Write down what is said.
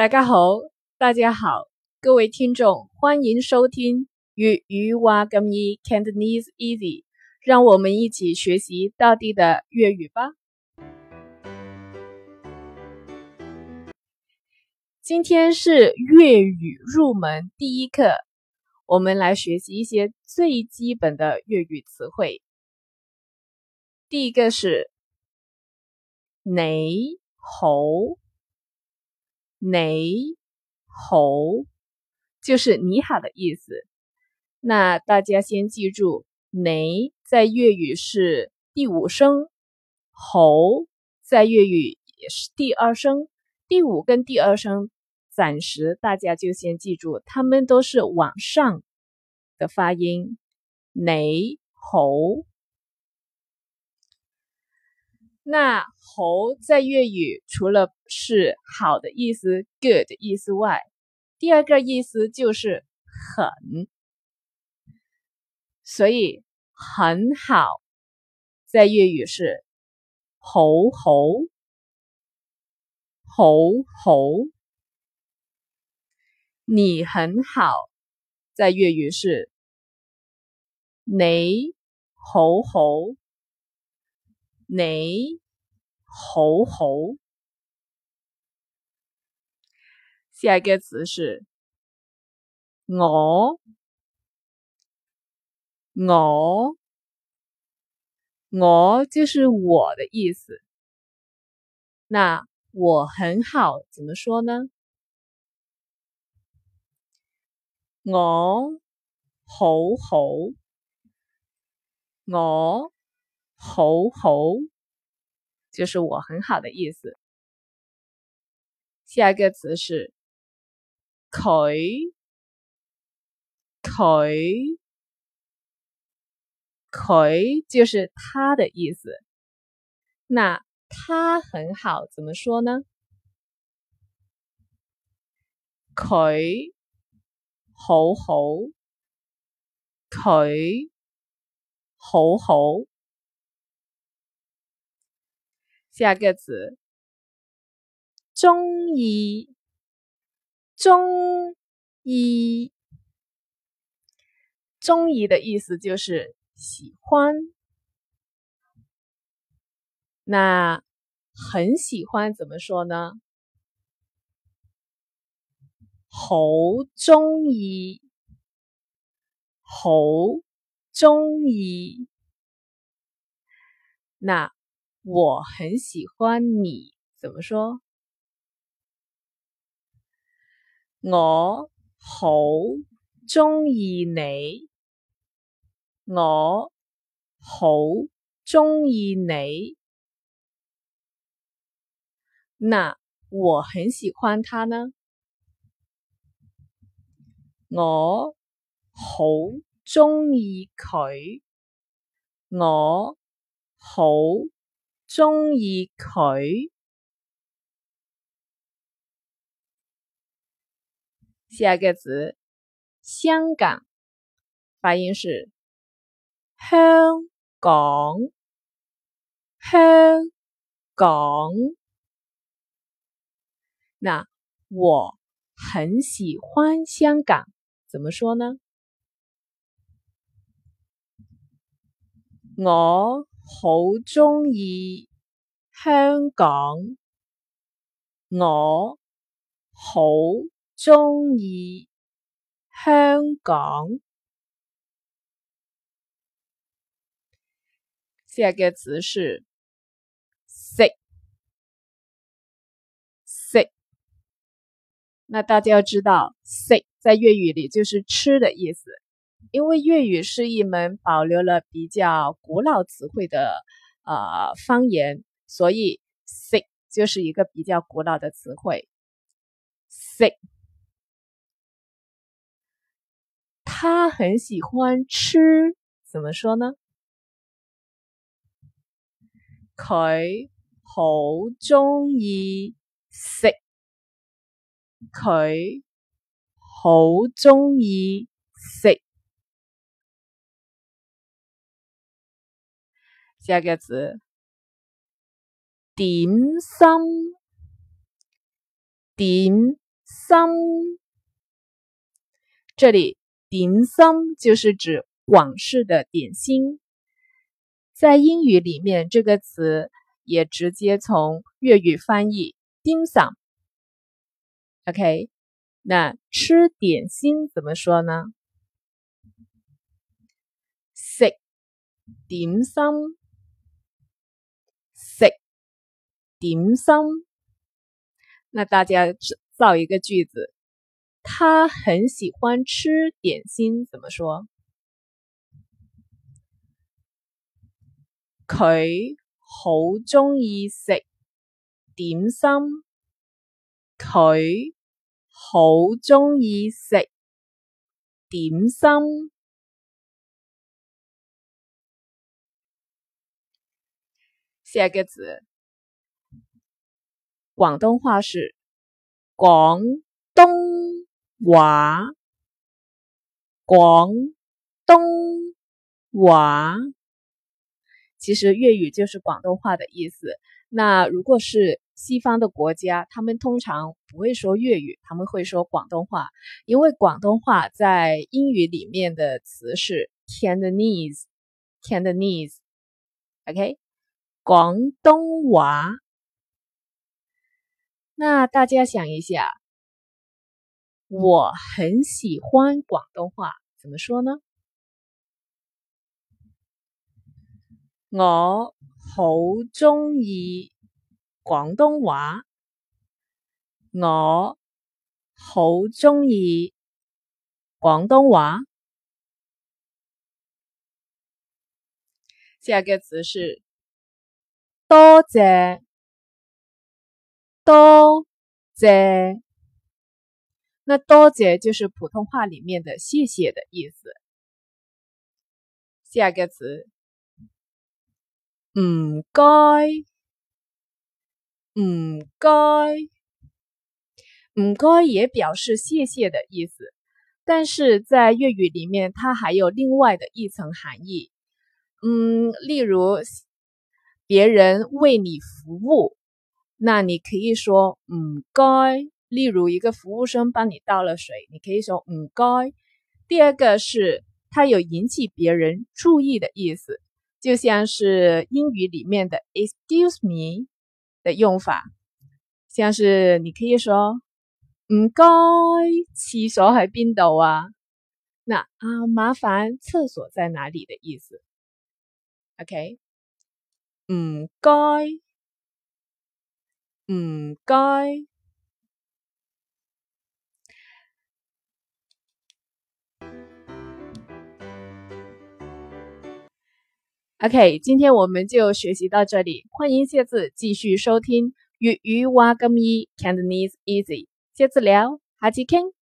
大家好，大家好，各位听众，欢迎收听粤语话咁易 Cantonese Easy，让我们一起学习地的粤语吧。今天是粤语入门第一课，我们来学习一些最基本的粤语词汇。第一个是你好。你好，就是你好的意思。那大家先记住，你在粤语是第五声，好在粤语也是第二声。第五跟第二声，暂时大家就先记住，它们都是往上的发音。你好。那“好”在粤语除了是好的意思 （good） 的意思外，第二个意思就是很。所以“很好”在粤语是“好好好好”。你很好，在粤语是“你好好”。你好好，下一个词是我，我，我就是我的意思。那我很好，怎么说呢？我好好，我。好好，就是我很好的意思。下一个词是佢，佢，佢就是他的意思。那他很好，怎么说呢？佢好好，佢好好。下个词，中意，中意，中意的意思就是喜欢。那很喜欢怎么说呢？好中意，好中意。那。我很喜欢你，怎么说？我好中意你，我好中意你。那我很喜欢他呢？我好中意佢，我好。中意佢，下一个词，香港，发音是香港，香港。那我很喜欢香港，怎么说呢？我。好中意香港，我好中意香港。下一个词是食食，那大家要知道，食在粤语里就是吃的意思。因为粤语是一门保留了比较古老词汇的呃方言，所以食就是一个比较古老的词汇。食，他很喜欢吃，怎么说呢？佢好中意食，佢好中意食。下个词，点心，点心。这里点心就是指广式的点心。在英语里面，这个词也直接从粤语翻译丁桑。OK，那吃点心怎么说呢？食点心，点心。那大家造一个句子，他很喜欢吃点心，怎么说？佢好中意食点心。佢好中意食点心。下一个字，广东话是广东话，广东话。其实粤语就是广东话的意思。那如果是西方的国家，他们通常不会说粤语，他们会说广东话，因为广东话在英语里面的词是 Cantonese，Cantonese，OK。广东话，那大家想一下，我很喜欢广东话，怎么说呢？我好中意广东话，我好中意广东话。下个词是。多谢，多谢。那多谢就是普通话里面的谢谢的意思。下个词，唔该，唔该，唔该也表示谢谢的意思，但是在粤语里面，它还有另外的一层含义。嗯，例如。别人为你服务，那你可以说唔该。例如一个服务生帮你倒了水，你可以说唔该。第二个是它有引起别人注意的意思，就像是英语里面的 excuse me 的用法，像是你可以说唔该，厕所喺边度啊？那啊，麻烦厕所在哪里的意思？OK。唔该，唔该。OK，今天我们就学习到这里，欢迎下次继续收听粤语话咁易，Cantonese Easy，下次聊，下次见。